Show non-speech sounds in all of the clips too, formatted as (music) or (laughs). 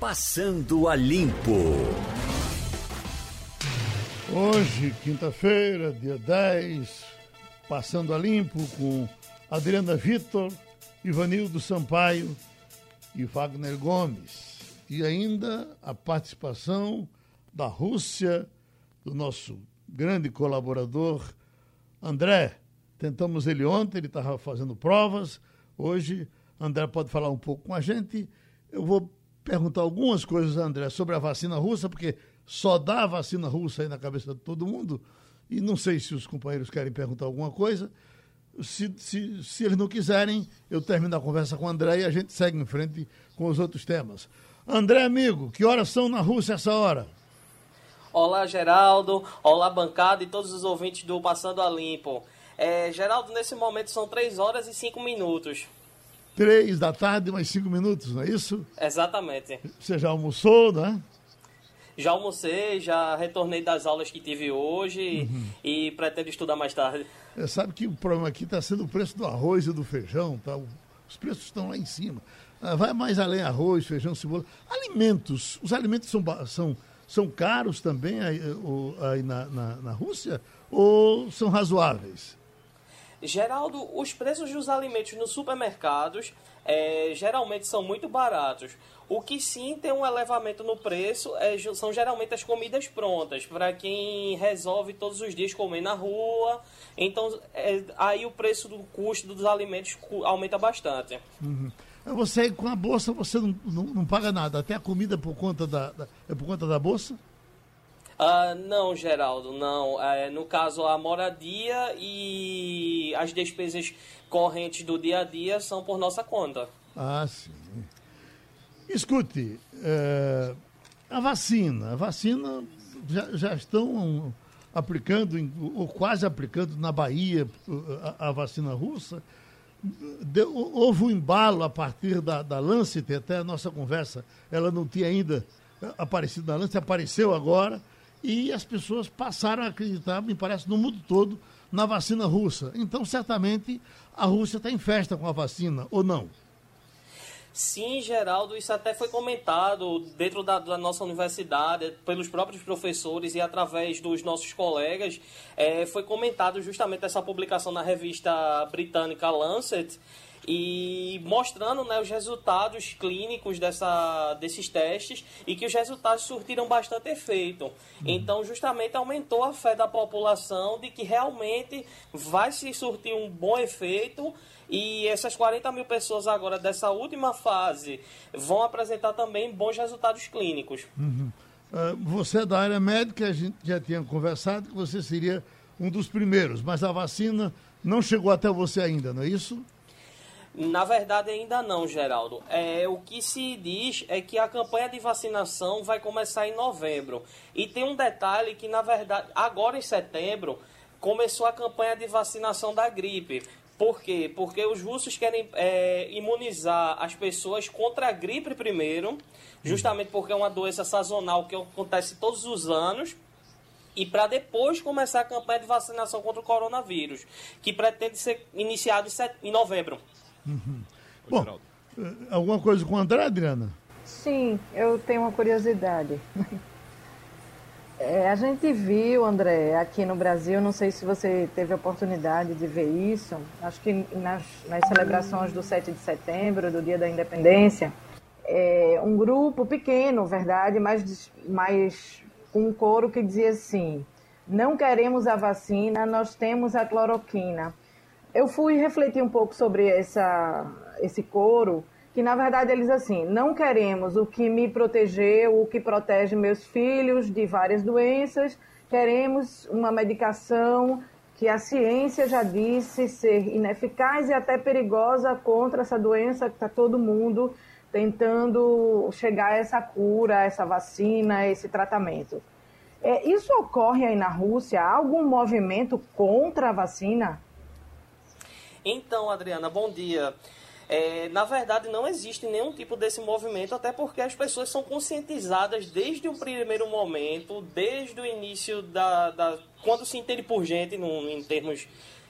Passando a Limpo. Hoje, quinta-feira, dia 10, Passando a Limpo com Adriana Vitor, Ivanildo Sampaio e Wagner Gomes. E ainda a participação da Rússia, do nosso grande colaborador André. Tentamos ele ontem, ele estava fazendo provas. Hoje, André pode falar um pouco com a gente. Eu vou perguntar algumas coisas, André, sobre a vacina russa, porque só dá a vacina russa aí na cabeça de todo mundo. E não sei se os companheiros querem perguntar alguma coisa. Se, se, se eles não quiserem, eu termino a conversa com o André e a gente segue em frente com os outros temas. André, amigo, que horas são na Rússia essa hora? Olá, Geraldo. Olá, bancada e todos os ouvintes do Passando a Limpo. É, Geraldo, nesse momento são 3 horas e 5 minutos. 3 da tarde, mais 5 minutos, não é isso? Exatamente. Você já almoçou, não é? Já almocei, já retornei das aulas que tive hoje uhum. e pretendo estudar mais tarde. É, sabe que o problema aqui está sendo o preço do arroz e do feijão, tá? Os preços estão lá em cima. Ah, vai mais além arroz, feijão, cebola. Alimentos, os alimentos são, são, são caros também aí, aí na, na, na Rússia ou são razoáveis? Geraldo, os preços dos alimentos nos supermercados é, geralmente são muito baratos. O que sim tem um elevamento no preço é, são geralmente as comidas prontas, para quem resolve todos os dias comer na rua. Então, é, aí o preço do custo dos alimentos aumenta bastante. Uhum. Você, com a bolsa, você não, não, não, paga nada, até a comida por conta da, da é por conta da bolsa? Uh, não, Geraldo, não. É, no caso, a moradia e as despesas correntes do dia a dia são por nossa conta. Ah, sim. Escute, é, a vacina, a vacina já, já estão aplicando, ou quase aplicando na Bahia a, a vacina russa. Deu, houve um embalo a partir da, da Lancet, até a nossa conversa, ela não tinha ainda aparecido na Lancet, apareceu agora e as pessoas passaram a acreditar, me parece, no mundo todo, na vacina russa. Então, certamente, a Rússia está em festa com a vacina, ou não? Sim, Geraldo, isso até foi comentado dentro da, da, nossa universidade, pelos próprios professores e através dos nossos colegas. É, foi comentado justamente essa publicação na revista britânica Lancet, e mostrando né, os resultados clínicos dessa, desses testes e que os resultados surtiram bastante efeito. Uhum. Então, justamente aumentou a fé da população de que realmente vai se surtir um bom efeito e essas 40 mil pessoas agora dessa última fase vão apresentar também bons resultados clínicos. Uhum. Uh, você é da área médica, a gente já tinha conversado que você seria um dos primeiros, mas a vacina não chegou até você ainda, não é isso? Na verdade, ainda não, Geraldo. É, o que se diz é que a campanha de vacinação vai começar em novembro. E tem um detalhe que, na verdade, agora em setembro, começou a campanha de vacinação da gripe. Por quê? Porque os russos querem é, imunizar as pessoas contra a gripe primeiro, justamente porque é uma doença sazonal que acontece todos os anos e para depois começar a campanha de vacinação contra o coronavírus, que pretende ser iniciado em novembro. Uhum. Bom, eh, alguma coisa com o André, Adriana? Sim, eu tenho uma curiosidade. (laughs) É, a gente viu, André, aqui no Brasil, não sei se você teve a oportunidade de ver isso, acho que nas, nas celebrações do 7 de setembro, do Dia da Independência, é, um grupo pequeno, verdade, mas, mas com um coro que dizia assim: não queremos a vacina, nós temos a cloroquina eu fui refletir um pouco sobre essa, esse coro, que na verdade eles assim, não queremos o que me protegeu, o que protege meus filhos de várias doenças, queremos uma medicação que a ciência já disse ser ineficaz e até perigosa contra essa doença que está todo mundo tentando chegar a essa cura, essa vacina, esse tratamento. É, isso ocorre aí na Rússia? Há algum movimento contra a vacina? Então, Adriana, bom dia. É, na verdade, não existe nenhum tipo desse movimento, até porque as pessoas são conscientizadas desde o primeiro momento, desde o início da. da quando se entende por gente, em, termos,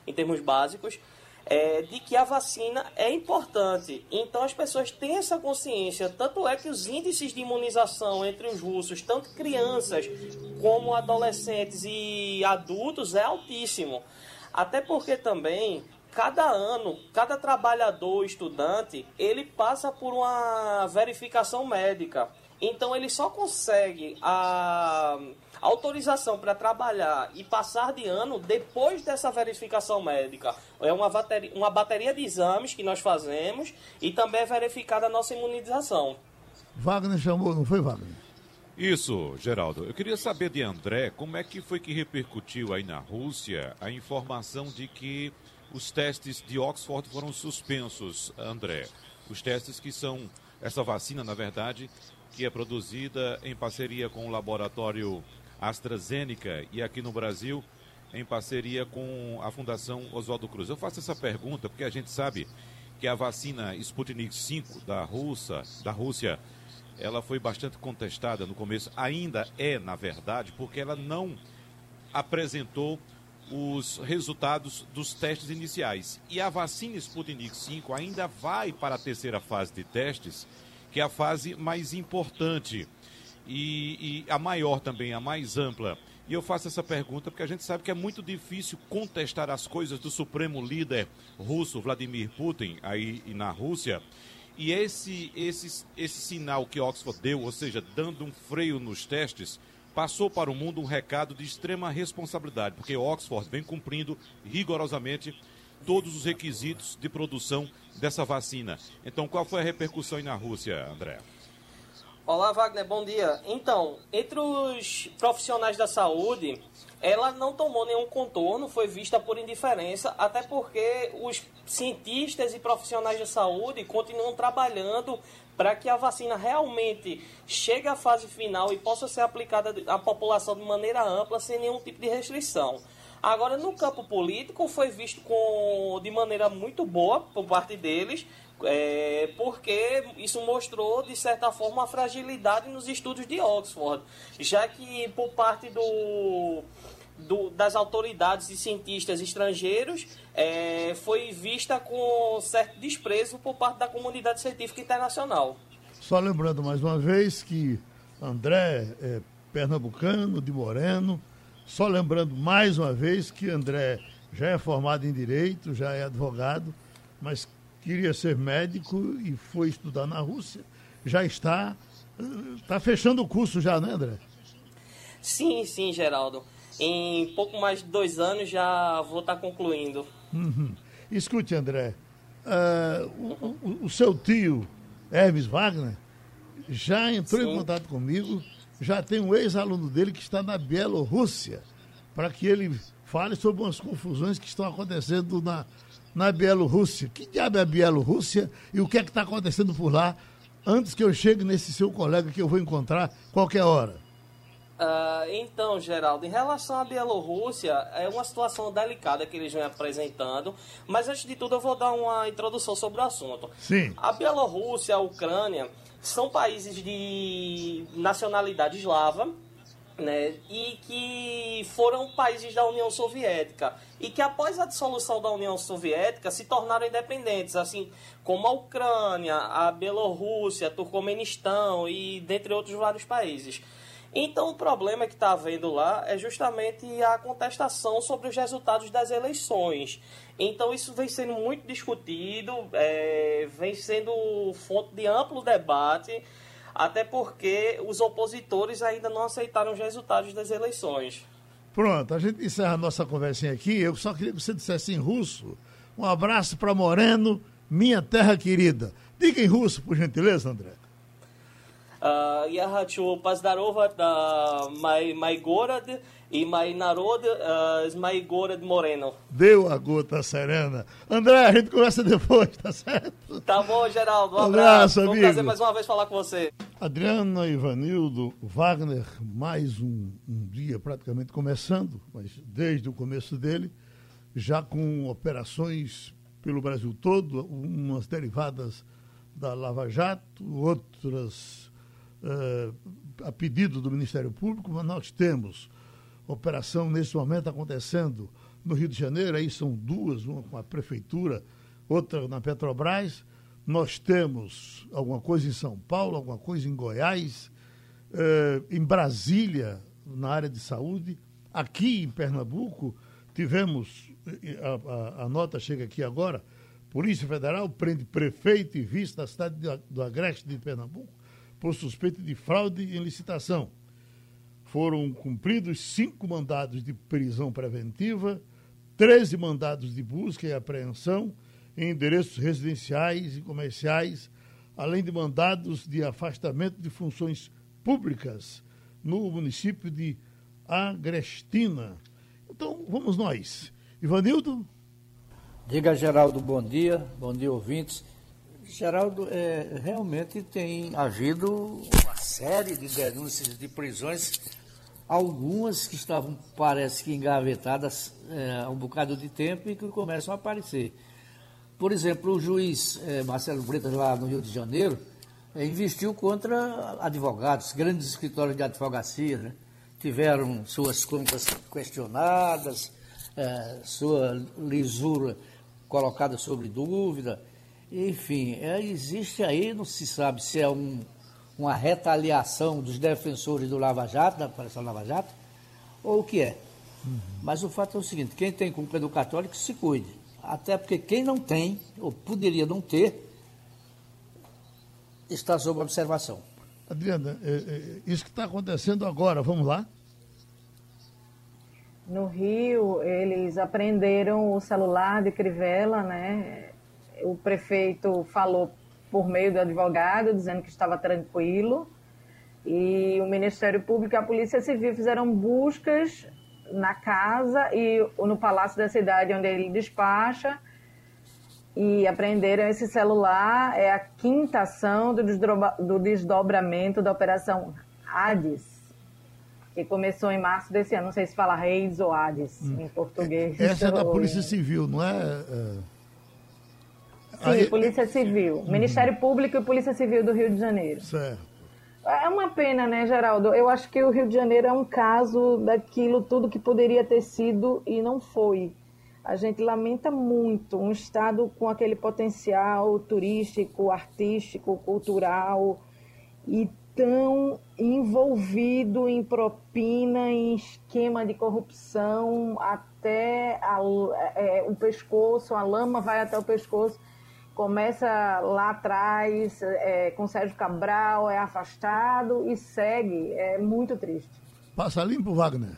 em termos básicos, é, de que a vacina é importante. Então as pessoas têm essa consciência. Tanto é que os índices de imunização entre os russos, tanto crianças como adolescentes e adultos, é altíssimo. Até porque também cada ano, cada trabalhador, estudante, ele passa por uma verificação médica. Então ele só consegue a autorização para trabalhar e passar de ano depois dessa verificação médica. É uma bateria, uma bateria de exames que nós fazemos e também é verificada a nossa imunização. Wagner chamou, não foi Wagner? Isso, Geraldo. Eu queria saber de André como é que foi que repercutiu aí na Rússia a informação de que os testes de Oxford foram suspensos, André. Os testes que são essa vacina, na verdade, que é produzida em parceria com o laboratório AstraZeneca e aqui no Brasil em parceria com a Fundação Oswaldo Cruz. Eu faço essa pergunta porque a gente sabe que a vacina Sputnik V da Rússia, da Rússia, ela foi bastante contestada no começo, ainda é, na verdade, porque ela não apresentou os resultados dos testes iniciais. E a vacina Sputnik V ainda vai para a terceira fase de testes, que é a fase mais importante e, e a maior também, a mais ampla. E eu faço essa pergunta porque a gente sabe que é muito difícil contestar as coisas do supremo líder russo, Vladimir Putin, aí na Rússia. E esse, esse, esse sinal que Oxford deu, ou seja, dando um freio nos testes, passou para o mundo um recado de extrema responsabilidade, porque Oxford vem cumprindo rigorosamente todos os requisitos de produção dessa vacina. Então, qual foi a repercussão aí na Rússia, André? Olá, Wagner, bom dia. Então, entre os profissionais da saúde, ela não tomou nenhum contorno, foi vista por indiferença, até porque os cientistas e profissionais da saúde continuam trabalhando para que a vacina realmente chegue à fase final e possa ser aplicada à população de maneira ampla, sem nenhum tipo de restrição. Agora, no campo político, foi visto com, de maneira muito boa por parte deles, é, porque isso mostrou, de certa forma, a fragilidade nos estudos de Oxford, já que por parte do, do das autoridades e cientistas estrangeiros é, foi vista com certo desprezo por parte da comunidade científica internacional. Só lembrando mais uma vez que André é pernambucano, de Moreno, só lembrando mais uma vez que André já é formado em Direito, já é advogado, mas queria ser médico e foi estudar na Rússia. Já está, está fechando o curso já, né, André? Sim, sim, Geraldo. Em pouco mais de dois anos já vou estar concluindo. Uhum. Escute, André, uh, o, o, o, seu tio, Hermes Wagner, já entrou sim. em contato comigo, já tem um ex-aluno dele que está na Bielorrússia, para que ele fale sobre umas confusões que estão acontecendo na, na Bielorrússia. Que diabo é a Bielorrússia e o que é que está acontecendo por lá antes que eu chegue nesse seu colega que eu vou encontrar qualquer hora? Uh, então, Geraldo, em relação à Bielorrússia, é uma situação delicada que eles vêm apresentando, mas antes de tudo eu vou dar uma introdução sobre o assunto. Sim. A Bielorrússia, a Ucrânia, são países de nacionalidade eslava, né, e que foram países da União Soviética e que após a dissolução da União Soviética se tornaram independentes, assim como a Ucrânia, a Bielorrússia, Turcomenistão e dentre outros vários países. Então o problema que está havendo lá é justamente a contestação sobre os resultados das eleições. Então isso vem sendo muito discutido, é, vem sendo fonte de amplo debate até porque os opositores ainda não aceitaram os resultados das eleições. Pronto, a gente encerra a nossa conversinha aqui. Eu só queria que você dissesse em russo. Um abraço para Moreno, minha terra querida. Diga em russo, por gentileza, André Uh, я хочу поздоровать uh, мой, мой город e мой народ uh, мой город Moreno. Deu a gota serena. André, a gente conversa depois, tá certo? Tá bom, Geraldo. Um abraço, abraço amigo. Foi um prazer mais uma vez falar com você. Adriana, Ivanildo, Wagner, mais um, um dia praticamente começando, mas desde o começo dele, já com operações pelo Brasil todo, umas derivadas da Lava Jato, outras uh, a pedido do Ministério Público, mas nós temos operação nesse momento acontecendo no Rio de Janeiro, aí são duas, uma com a prefeitura, outra na Petrobras. Nós temos alguma coisa em São Paulo, alguma coisa em Goiás, eh, em Brasília, na área de saúde. Aqui em Pernambuco, tivemos, a, a, a nota chega aqui agora, Polícia Federal prende prefeito e vice da cidade do Agreste de Pernambuco por suspeita de fraude em licitação. Foram cumpridos cinco mandados de prisão preventiva, 13 mandados de busca e apreensão em endereços residenciais e comerciais, além de mandados de afastamento de funções públicas no município de Agrestina. Então, vamos nós. Ivanildo? Diga, Geraldo, bom dia. Bom dia, ouvintes. Geraldo, é, realmente tem havido uma série de denúncias de prisões, algumas que estavam, parece que, engavetadas é, há um bocado de tempo e que começam a aparecer. Por exemplo, o juiz é, Marcelo Bretas, lá no Rio de Janeiro, investiu contra advogados, grandes escritórios de advocacia, né? tiveram suas contas questionadas, é, sua lisura colocada sobre dúvida. Enfim, é, existe aí, não se sabe se é um, uma retaliação dos defensores do Lava Jato, da Operação Lava Jato, ou o que é. Uhum. Mas o fato é o seguinte, quem tem culpa educatória que se cuide. Até porque quem não tem, ou poderia não ter, está sob observação. Adriana, é, é, isso que está acontecendo agora, vamos lá? No Rio, eles apreenderam o celular de Crivella, né? O prefeito falou por meio do advogado, dizendo que estava tranquilo. E o Ministério Público e a Polícia Civil fizeram buscas na casa e no Palácio da Cidade, onde ele despacha, e apreenderam esse celular. É a quinta ação do, do desdobramento da Operação Hades, que começou em março desse ano. Não sei se fala Reis ou Hades hum. em português. Essa é da (laughs) Polícia Civil, não é? É... Sim, Aí... Polícia Civil. Uhum. Ministério Público e Polícia Civil do Rio de Janeiro. Certo. É uma pena, né, Geraldo? Eu acho que o Rio de Janeiro é um caso daquilo tudo que poderia ter sido e não foi. A gente lamenta muito um estado com aquele potencial turístico, artístico, cultural e tão envolvido em propina, em esquema de corrupção até a, é, o pescoço, a lama vai até o pescoço começa lá atrás é, com Sérgio Cabral, é afastado e segue. É muito triste. Passa limpo, Wagner.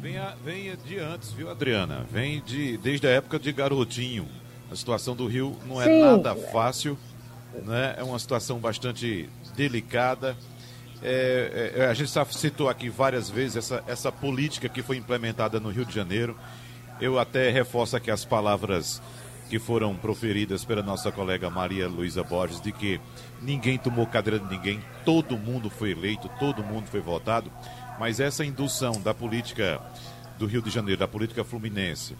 Vem, vem de antes, viu, Adriana? Vem de, desde a época de Garotinho. A situação do Rio não é Sim. nada fácil, né? é uma situação bastante delicada. É, é, a gente citou aqui várias vezes essa, essa política que foi implementada no Rio de Janeiro. Eu até reforço aqui as palavras que foram proferidas pela nossa colega Maria Luísa Borges de que ninguém tomou cadeira de ninguém, todo mundo foi eleito, todo mundo foi votado, mas essa indução da política do Rio de Janeiro, da política fluminense,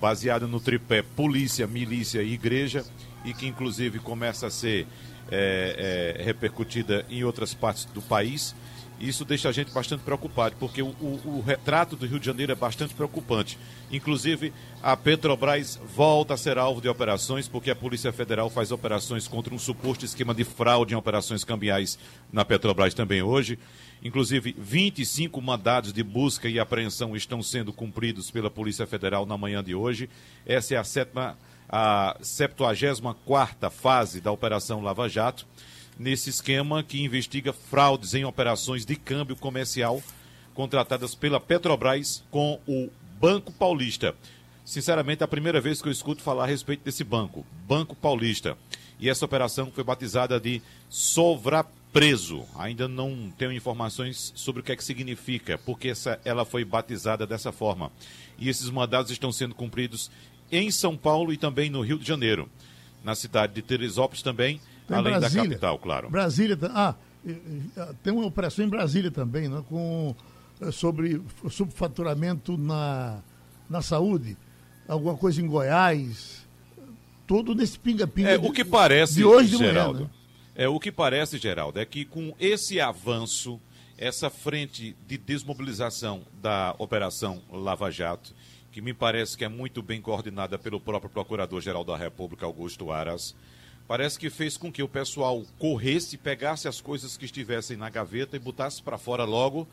baseada no tripé polícia, milícia e igreja, e que inclusive começa a ser é, é, repercutida em outras partes do país, isso deixa a gente bastante preocupado, porque o, o, o, retrato do Rio de Janeiro é bastante preocupante. Inclusive, a Petrobras volta a ser alvo de operações, porque a Polícia Federal faz operações contra um suposto esquema de fraude em operações cambiais na Petrobras também hoje. Inclusive, 25 mandados de busca e apreensão estão sendo cumpridos pela Polícia Federal na manhã de hoje. Essa é a sétima, a 74 fase da Operação Lava Jato nesse esquema que investiga fraudes em operações de câmbio comercial contratadas pela Petrobras com o Banco Paulista. Sinceramente, é a primeira vez que eu escuto falar a respeito desse banco, Banco Paulista. E essa operação foi batizada de Sovrapreso. Ainda não tenho informações sobre o que é que significa, porque essa, ela foi batizada dessa forma. E esses mandados estão sendo cumpridos em São Paulo e também no Rio de Janeiro. Na cidade de Teresópolis também, tem Além Brasília, da capital, claro. Brasília, ah, tem uma operação em Brasília também, né, com, eh, sobre subfaturamento na, na saúde, alguma coisa em Goiás, tudo nesse pinga-pinga. É, o que parece, de hoje de Geraldo, manhã, né? é o que parece, Geraldo, é que com esse avanço, essa frente de desmobilização da Operação Lava Jato, que me parece que é muito bem coordenada pelo próprio Procurador-Geral da República, Augusto Aras, parece que fez com que o pessoal corresse, pegasse as coisas que estivessem na gaveta e botasse para fora logo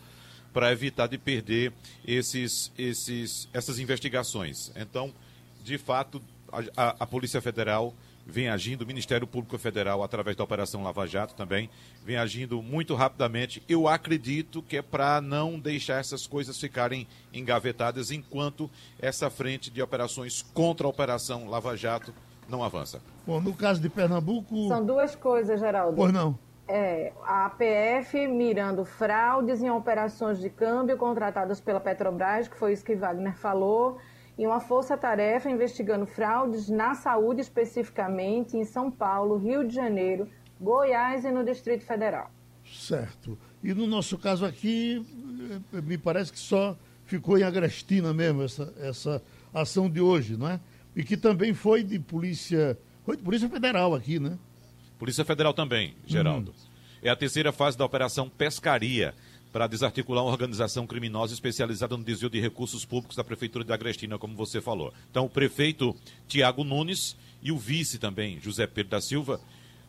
para evitar de perder esses, esses, essas investigações. Então, de fato, a, a, a Polícia Federal vem agindo, o Ministério Público Federal, através da Operação Lava Jato também, vem agindo muito rapidamente. Eu acredito que é para não deixar essas coisas ficarem engavetadas enquanto essa frente de operações contra a Operação Lava Jato não avança. Bom, no caso de Pernambuco. São duas coisas, Geraldo. Pois não. É, a APF mirando fraudes em operações de câmbio contratadas pela Petrobras, que foi isso que Wagner falou e uma força-tarefa investigando fraudes na saúde, especificamente em São Paulo, Rio de Janeiro, Goiás e no Distrito Federal. Certo. E no nosso caso aqui, eh, me parece que só ficou em Agrestina mesmo essa, essa ação de hoje, não é? E que também foi de polícia, foi de polícia federal aqui, né? Polícia Federal também, Geraldo. Uhum. É a terceira fase da Operação Pescaria para desarticular uma organização criminosa especializada no desvio de recursos públicos da Prefeitura de Agrestina, como você falou. Então, o prefeito Tiago Nunes e o vice também, José Pedro da Silva,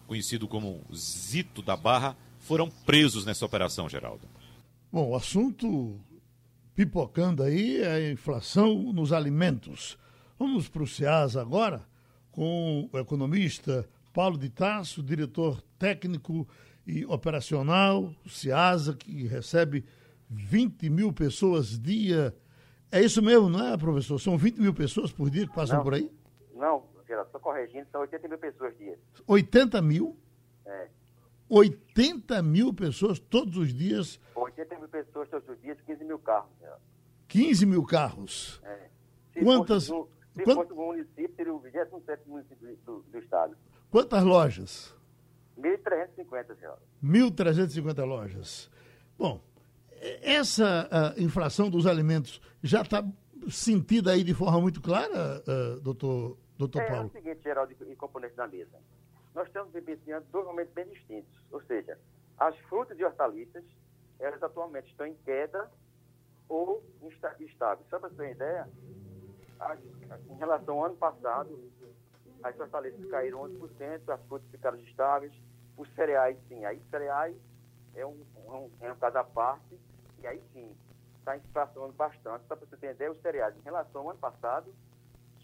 conhecido como Zito da Barra, foram presos nessa operação, Geraldo. Bom, o assunto pipocando aí é a inflação nos alimentos. Vamos para o SEAS agora com o economista Paulo de Tasso, diretor técnico e operacional, o CIASA, que recebe 20 mil pessoas dia. É isso mesmo, não é, professor? São 20 mil pessoas por dia que passam não, por aí? Não, Geraldo, estou corrigindo, são 80 mil pessoas dia. 80 mil? É. 80 mil pessoas todos os dias? 80 mil pessoas todos os dias, 15 mil carros. Geraldo. 15 mil carros? É. Se Quantas? Fosse, se Quant... um município, seria o 27 município do, do estado. Quantas lojas? 1.350, senhora. 1.350 lojas. Bom, essa inflação dos alimentos já está sentida aí de forma muito clara, uh, doutor, doutor é, Paulo? É o seguinte, Geraldo e componentes da mesa. Nós estamos vivenciando dois momentos bem distintos. Ou seja, as frutas e hortaliças, elas atualmente estão em queda ou estáveis. Só para você ter ideia, em relação ao ano passado, as hortaliças caíram 11%, as frutas ficaram estáveis, os cereais sim. Aí cereais é um, um, é um caso à parte, e aí sim, está inflacionando bastante. Só para você entender, os cereais, em relação ao ano passado,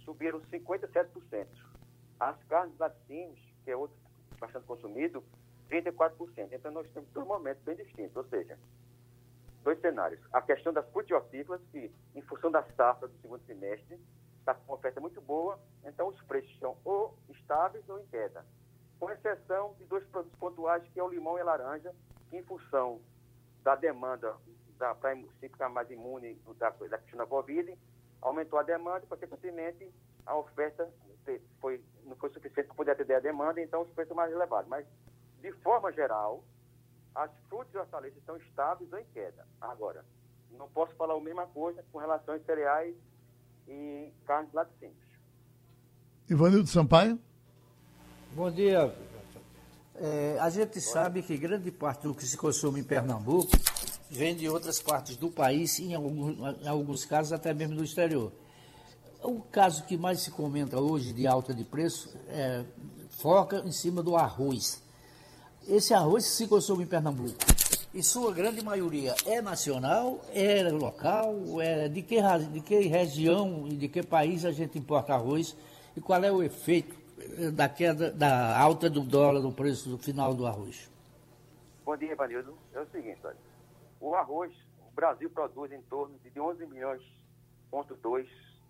subiram 57%. As carnes laticínios, que é outro bastante consumido, 34%. Então nós temos dois momentos bem distintos, ou seja, dois cenários. A questão das frutícolas, que em função da safra do segundo semestre, está com uma oferta muito boa, então os preços estão ou estáveis ou em queda. Com exceção de dois produtos pontuais, que é o limão e a laranja, que em função da demanda para ficar mais imune da, da questão da Covid, aumentou a demanda e, consequentemente, a oferta foi, não foi suficiente para poder atender a demanda, então os preços são mais elevados. Mas, de forma geral, as frutas e hortaliças estão estáveis ou em queda. Agora, não posso falar a mesma coisa com relação aos cereais e carnes laticínios. Ivanildo Sampaio? Bom dia. É, a gente sabe que grande parte do que se consome em Pernambuco vem de outras partes do país, em alguns, em alguns casos até mesmo do exterior. O caso que mais se comenta hoje de alta de preço é, foca em cima do arroz. Esse arroz se consome em Pernambuco em sua grande maioria, é nacional, é local, é de que, de que região e de que país a gente importa arroz e qual é o efeito eh, da queda, da alta do dólar no preço do final do arroz? Bom dia, Evanildo. É o seguinte, olha, o arroz, o Brasil produz em torno de 11 milhões, ponto 2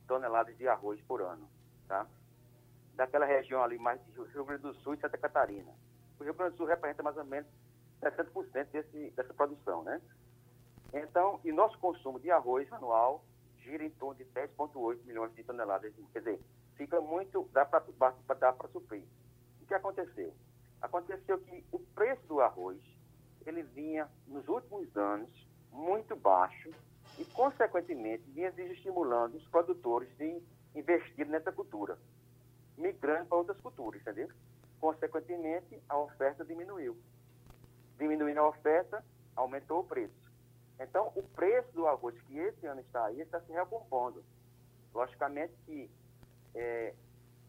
toneladas de arroz por ano, tá? Daquela região ali mais de Rio Grande do Sul e Santa Catarina. O Rio Grande do Sul representa mais ou menos 60% desse, dessa produção, né? Então, e nosso consumo de arroz anual gira em torno de 10,8 milhões de toneladas. Quer dizer, fica muito, dá para dá para suprir. O que aconteceu? Aconteceu que o preço do arroz, ele vinha, nos últimos anos, muito baixo e, consequentemente, vinha desestimulando os produtores de investir nessa cultura, migrando para outras culturas, entendeu? Consequentemente, a oferta diminuiu diminuindo a oferta, aumentou o preço. Então, o preço do arroz que esse ano está aí está se recompondo. Logicamente que é,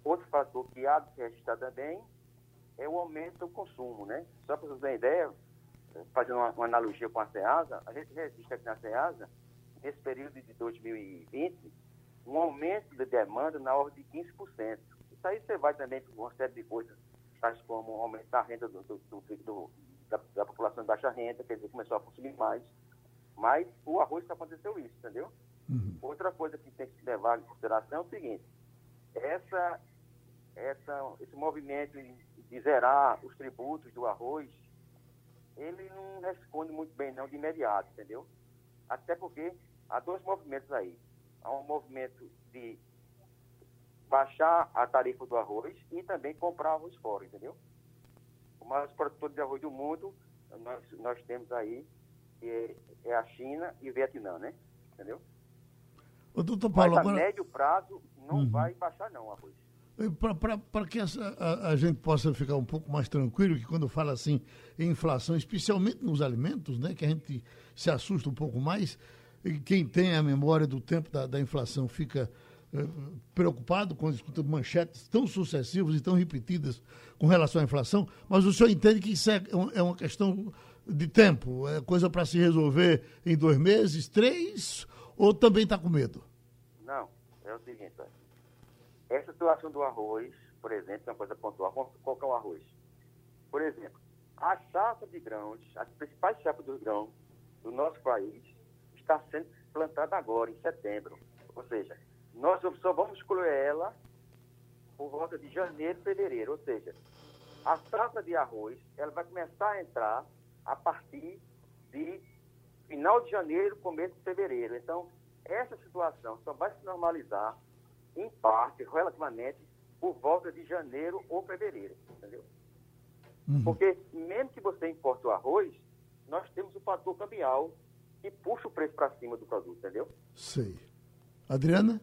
outro fator que há de se registrar também é o aumento do consumo, né? Só para vocês terem ideia, fazendo uma, uma, analogia com a SEASA, a gente registra aqui na SEASA, nesse período de 2020, um aumento de demanda na ordem de 15%. Isso aí você vai também com uma série de coisas, tais como aumentar a renda do, do, do, da, da, população de baixa renda, quer dizer, começou a consumir mais. Mas o arroz aconteceu isso, entendeu? Uhum. Outra coisa que tem que se levar em consideração é o seguinte, essa, essa, esse movimento de zerar os tributos do arroz, ele não responde muito bem não de imediato, entendeu? Até porque há dois movimentos aí. Há um movimento de baixar a tarifa do arroz e também comprar arroz fora, entendeu? O maior produtor de arroz do mundo, nós, nós temos aí, é, é a China e o Vietnã, né? Entendeu? Ô, doutor Paulo, Mas a agora... médio prazo não uhum. vai baixar não o arroz. Para que essa, a, a, gente possa ficar um pouco mais tranquilo, que quando fala assim em inflação, especialmente nos alimentos, né, que a gente se assusta um pouco mais, e quem tem a memória do tempo da, da inflação fica preocupado quando escuta manchetes tão sucessivas e tão repetidas com relação à inflação, mas o senhor entende que isso é, é uma questão de tempo, é coisa para se resolver em dois meses, três, ou também está com medo? Não, é o seguinte, essa situação do arroz, por exemplo, é uma coisa pontual. Qual é o arroz? Por exemplo, a safra de grãos, as principais safras dos grãos do nosso país, está sendo plantada agora, em setembro. Ou seja, nós só vamos colher ela por volta de janeiro, fevereiro. Ou seja, a safra de arroz, ela vai começar a entrar a partir de final de janeiro, começo de fevereiro. Então, essa situação só vai se normalizar em parte, relativamente, por volta de janeiro ou fevereiro, entendeu? Uhum. Porque mesmo que você importe o arroz, nós temos o fator cambial que puxa o preço para cima do produto, entendeu? Sei. Adriana?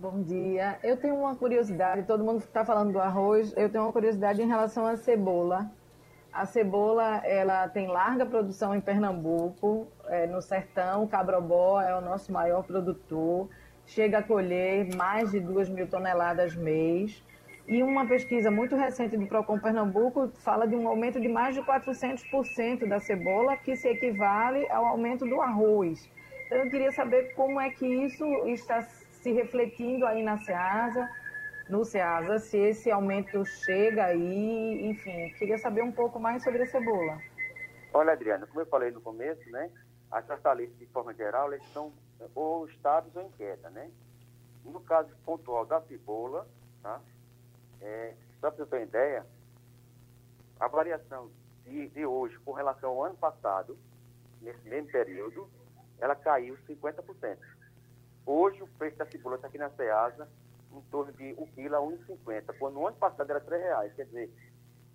Bom dia. Eu tenho uma curiosidade, todo mundo está falando do arroz, eu tenho uma curiosidade em relação à cebola. A cebola, ela tem larga produção em Pernambuco, é, no sertão, Cabrobó é o nosso maior produtor, chega a colher mais de 2 mil toneladas mês. E uma pesquisa muito recente do Procon Pernambuco fala de um aumento de mais de 400% da cebola, que se equivale ao aumento do arroz. Então, eu queria saber como é que isso está se refletindo aí na SEASA, no SEASA, se esse aumento chega aí, enfim, queria saber um pouco mais sobre a cebola. Olha, Adriana, como eu falei no começo, né, as hortaliças, de forma geral, eles estão ou estáveis ou em queda, né? No caso pontual da cebola, tá? É, só para você ter uma ideia, a variação de, de hoje com relação ao ano passado, nesse mesmo período, ela caiu 50%. Hoje o preço da cebola está aqui na Ceasa em torno de 1 quilo a 1,50, quando no ano passado era 3 reais. Quer dizer,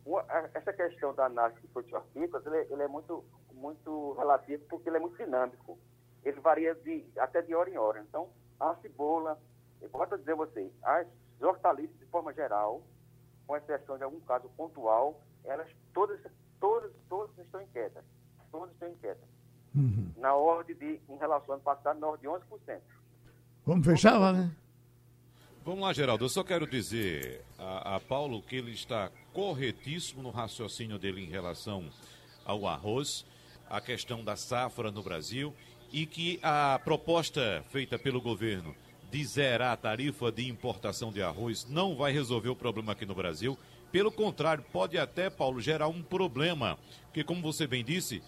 uma, essa questão da análise de frutos hortícolas, ele, ele, é muito, muito relativo porque ele é muito dinâmico. Ele varia de, até de hora em hora. Então, a cebola, eu posso dizer a vocês, as hortaliças de forma geral, com exceção de algum caso pontual, elas todas, todas, todas estão em queda. Todas estão em queda. Uhum. Na ordem de, em relação ao ano passado, na ordem de 11%. Vamos fechar, Wagner? Vamos lá, Geraldo. Eu só quero dizer a, a, Paulo que ele está corretíssimo no raciocínio dele em relação ao arroz, a questão da safra no Brasil e que a proposta feita pelo governo de zerar a tarifa de importação de arroz não vai resolver o problema aqui no Brasil. Pelo contrário, pode até, Paulo, gerar um problema, porque, como você bem disse,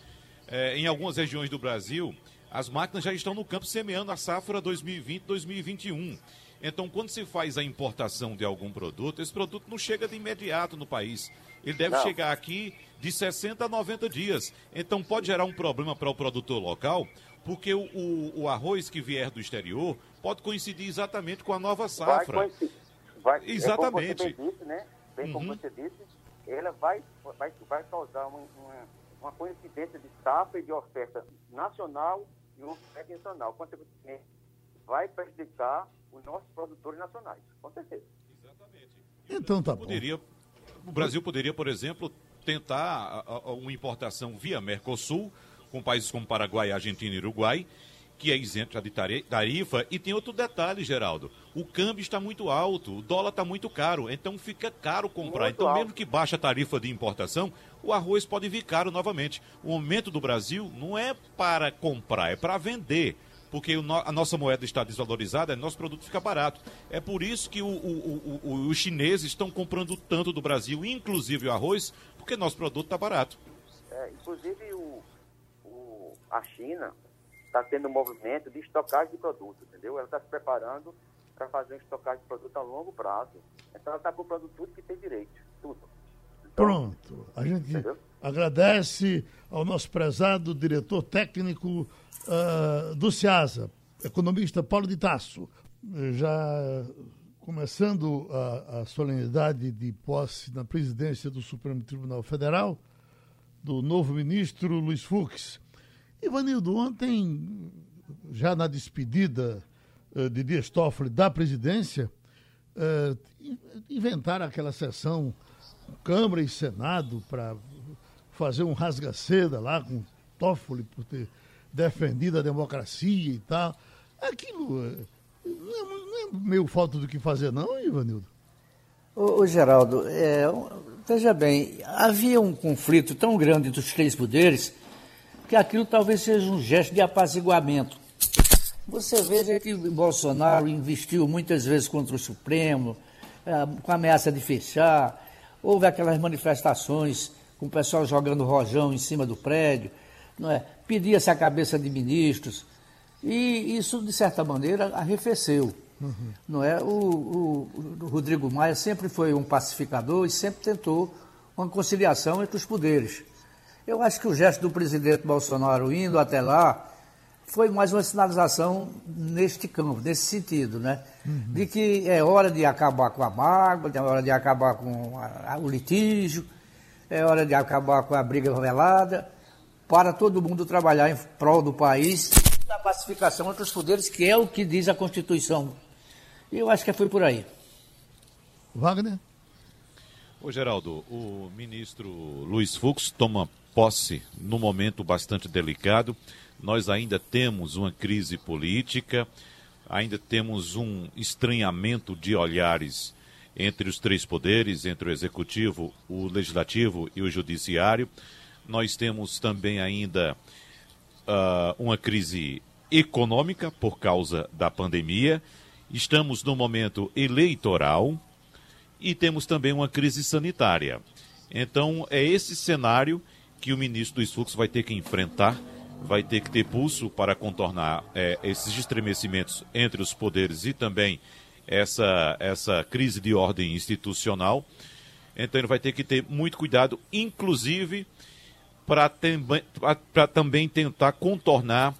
é, em algumas regiões do Brasil, as máquinas já estão no campo semeando a safra 2020-2021. Então, quando se faz a importação de algum produto, esse produto não chega de imediato no país. Ele deve não. chegar aqui de 60 a 90 dias. Então, pode gerar um problema para o produtor local, porque o, o, o, arroz que vier do exterior pode coincidir exatamente com a nova safra. Vai, vai exatamente. É você disse, né? Bem uhum. como você disse, ela vai, vai, vai causar uma, uma, uma coincidência de safra e de oferta nacional e oferta internacional. Consequentemente, vai prejudicar os nossos produtores nacionais, com certeza. Exatamente. Então tá poderia, O Brasil poderia, por exemplo, tentar uma importação via Mercosul, com países como Paraguai, Argentina e Uruguai, que é isento de tarifa. E tem outro detalhe, Geraldo. O câmbio está muito alto, o dólar está muito caro, então fica caro comprar. Muito então, alto. mesmo que baixe a tarifa de importação, o arroz pode vir caro novamente. O aumento do Brasil não é para comprar, é para vender. Porque a nossa moeda está desvalorizada, nosso produto fica barato. É por isso que o, o, o, os chineses estão comprando tanto do Brasil, inclusive o arroz, porque nosso produto está barato. É, inclusive a China está tendo um movimento de estocagem de produtos, entendeu? Ela está se preparando para fazer um estocagem de produto a longo prazo. Então ela está comprando tudo que tem direito, tudo. Então, Pronto. A gente entendeu? agradece ao nosso prezado diretor técnico uh, do CIASA, economista Paulo de Tasso. Já começando a, a solenidade de posse na presidência do Supremo Tribunal Federal, do novo ministro Luiz Fux. Ivanildo, ontem, já na despedida uh, de Dias Toffoli da presidência, uh, inventaram aquela sessão Câmara e Senado para fazer um rasga-seda lá com Toffoli por ter defendido a democracia e tal. Aquilo uh, não, é, é meio falta do que fazer, não, Ivanildo? Ô, Geraldo, é, veja bem, havia um conflito tão grande dos três poderes que aquilo talvez seja um gesto de apaziguamento. Você veja que Bolsonaro investiu muitas vezes contra o Supremo, é, com ameaça de fechar, houve aquelas manifestações com o pessoal jogando rojão em cima do prédio, não é? pedia-se a cabeça de ministros, e isso, de certa maneira, arrefeceu. Uhum. Não é? O, o, o Rodrigo Maia sempre foi um pacificador e sempre tentou uma conciliação entre os poderes. Eu acho que o gesto do presidente Bolsonaro indo até lá foi mais uma sinalização neste campo, nesse sentido, né? Uhum. De que é hora de acabar com a mágoa, é hora de acabar com a, a, o litígio, é hora de acabar com a briga velada, para todo mundo trabalhar em prol do país, da pacificação entre os poderes, que é o que diz a Constituição. E eu acho que foi por aí. Wagner? Ô Geraldo, o ministro Luiz Fux toma posse num momento bastante delicado. Nós ainda temos uma crise política, ainda temos um estranhamento de olhares entre os três poderes, entre o executivo, o legislativo e o judiciário. Nós temos também ainda uh, uma crise econômica por causa da pandemia. Estamos no momento eleitoral e temos também uma crise sanitária. Então, é esse cenário que o ministro dos Fluxos vai ter que enfrentar, vai ter que ter pulso para contornar é, esses estremecimentos entre os poderes e também essa, essa crise de ordem institucional. Então ele vai ter que ter muito cuidado, inclusive para também tentar contornar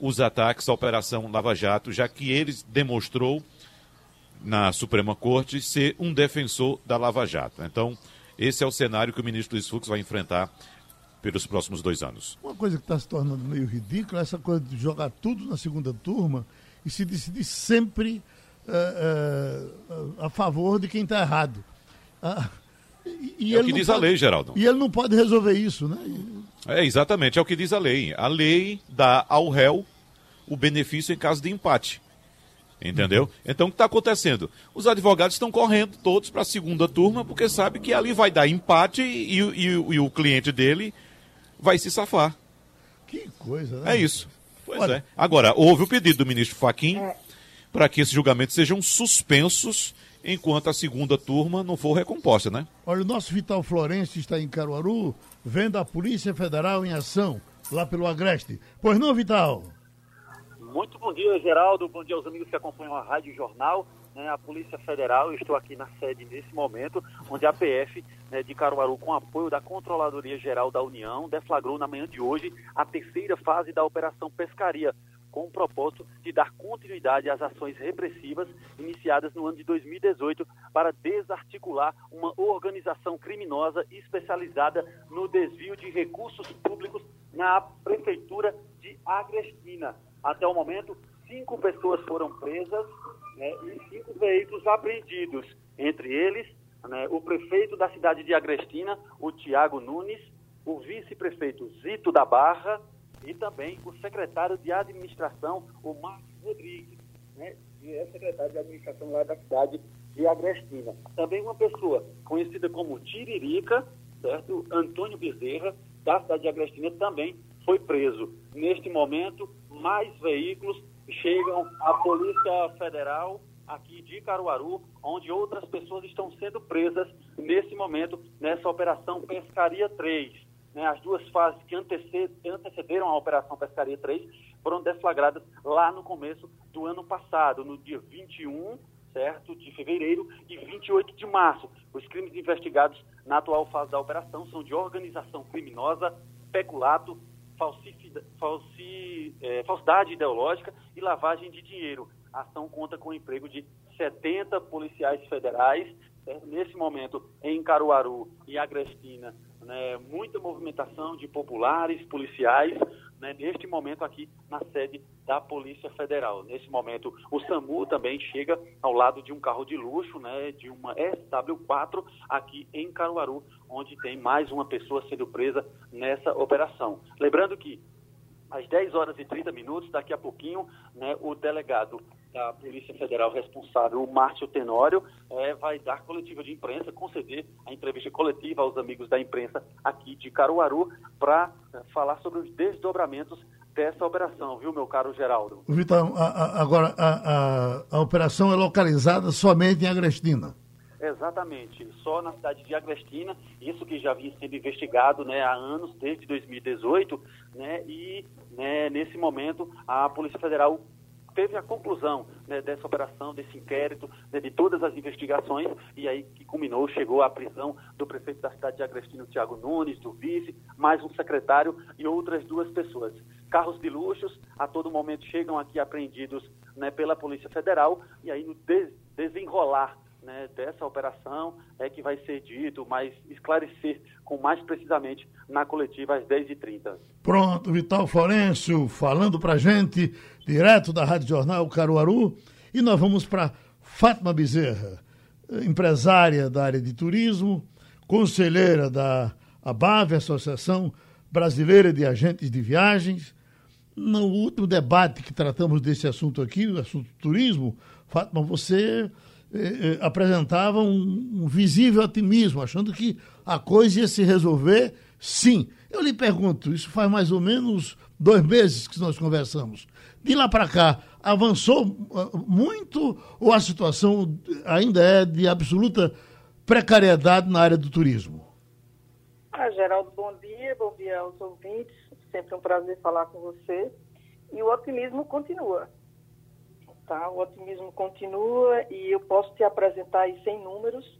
os ataques à Operação Lava Jato, já que ele demonstrou na Suprema Corte ser um defensor da Lava Jato. Então, esse é o cenário que o ministro Luiz Fux vai enfrentar pelos próximos dois anos. Uma coisa que está se tornando meio ridícula é essa coisa de jogar tudo na segunda turma e se decidir sempre uh, uh, a favor de quem está errado. Uh, e, é o que diz pode, a lei, Geraldo. E ele não pode resolver isso, né? É, exatamente, é o que diz a lei. A lei dá ao réu o benefício em caso de empate. Entendeu? Uhum. Então o que está acontecendo? Os advogados estão correndo todos para a segunda turma porque sabe que ali vai dar empate e, e, e o cliente dele vai se safar. Que coisa, né? É isso. Pois Olha, é. Agora, houve o pedido do ministro Faquim é... para que esses julgamentos sejam suspensos enquanto a segunda turma não for recomposta, né? Olha, o nosso Vital Florencio está em Caruaru, vendo a Polícia Federal em ação, lá pelo Agreste. Pois não, Vital? Muito bom dia, Geraldo. Bom dia aos amigos que acompanham a Rádio Jornal. Né, a Polícia Federal, estou aqui na sede nesse momento, onde a PF né, de Caruaru, com apoio da Controladoria Geral da União, deflagrou na manhã de hoje a terceira fase da Operação Pescaria, com o propósito de dar continuidade às ações repressivas iniciadas no ano de 2018 para desarticular uma organização criminosa especializada no desvio de recursos públicos na Prefeitura de Agrestina. Até o momento, cinco pessoas foram presas né, e cinco veículos apreendidos. Entre eles, né, o prefeito da cidade de Agrestina, o Tiago Nunes, o vice-prefeito Zito da Barra, e também o secretário de administração, o Marcos Rodrigues, né, que é secretário de administração lá da cidade de Agrestina. Também uma pessoa conhecida como Tiririca, certo? Antônio Bezerra, da cidade de Agrestina, também foi preso. Neste momento, mais veículos chegam à Polícia Federal aqui de Caruaru, onde outras pessoas estão sendo presas nesse momento, nessa Operação Pescaria 3. Né, as duas fases que antecederam a Operação Pescaria 3 foram deflagradas lá no começo do ano passado, no dia 21 certo, de fevereiro e 28 de março. Os crimes investigados na atual fase da operação são de organização criminosa, peculato, falsi, é, falsidade ideológica e lavagem de dinheiro. A ação conta com o emprego de 70 policiais federais. Certo? Nesse momento, em Caruaru e Agrestina, né, muita movimentação de populares, policiais, né, neste momento aqui na sede da Polícia Federal. Nesse momento, o SAMU também chega ao lado de um carro de luxo, né, de uma SW4, aqui em Caruaru, onde tem mais uma pessoa sendo presa nessa operação. Lembrando que às 10 horas e 30 minutos, daqui a pouquinho, né, o delegado da Polícia Federal responsável, o Márcio Tenório, é, vai dar coletiva de imprensa, conceder a entrevista coletiva aos amigos da imprensa aqui de Caruaru para é, falar sobre os desdobramentos dessa operação, viu, meu caro Geraldo? Vitor, a, a, agora, a, a, operação é localizada somente em Agrestina. Exatamente, só na cidade de Agrestina, isso que já vinha sendo investigado né, há anos, desde 2018, né, e né, nesse momento a Polícia Federal teve a conclusão né, dessa operação, desse inquérito, né, de todas as investigações, e aí que culminou, chegou à prisão do prefeito da cidade de Agrestino, Tiago Nunes, do vice, mais um secretário e outras duas pessoas. Carros de luxos, a todo momento chegam aqui apreendidos né, pela Polícia Federal, e aí no desenrolar né, dessa operação é que vai ser dito, mas esclarecer com mais precisamente na coletiva às 10h30. Pronto, Vital Florencio falando para gente, direto da Rádio Jornal Caruaru. E nós vamos para Fátima Bezerra, empresária da área de turismo, conselheira da ABAV, Associação Brasileira de Agentes de Viagens. No último debate que tratamos desse assunto aqui, o assunto turismo, Fátima, você eh, eh, apresentava um, um, visível otimismo, achando que a coisa ia se resolver sim. Eu lhe pergunto, isso faz mais ou menos dois meses que nós conversamos. De lá para cá, avançou ah, muito ou a situação ainda é de absoluta precariedade na área do turismo? Ah, Geraldo, bom dia, bom dia aos ouvintes. Sempre um prazer falar com você. E o otimismo continua tá? O otimismo continua e eu posso te apresentar aí sem números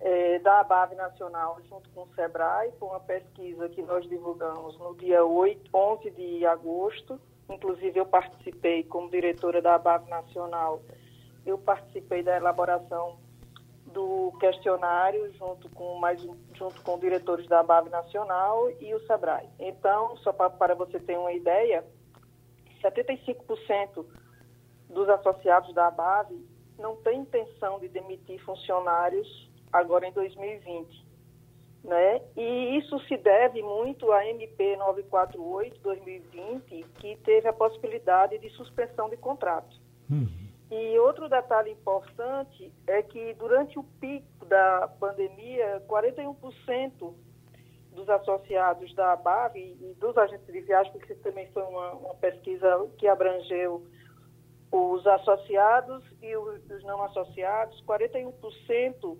é, da ABAV Nacional junto com o SEBRAE, com uma pesquisa que nós divulgamos no dia 8, 11 de agosto. Inclusive, eu participei como diretora da ABAV Nacional, eu participei da elaboração do questionário junto com mais junto com diretores da ABAV Nacional e o SEBRAE. Então, só para você ter uma ideia, 75% dos associados da ABAV não tem intenção de demitir funcionários agora em 2020. Né? E isso se deve muito à MP 948-2020, que teve a possibilidade de suspensão de contrato. Uhum. E outro detalhe importante é que durante o pico da pandemia, 41% dos associados da ABAV e dos agentes de viagem, porque também foi uma, uma pesquisa que abrangeu os associados e os não associados, 41%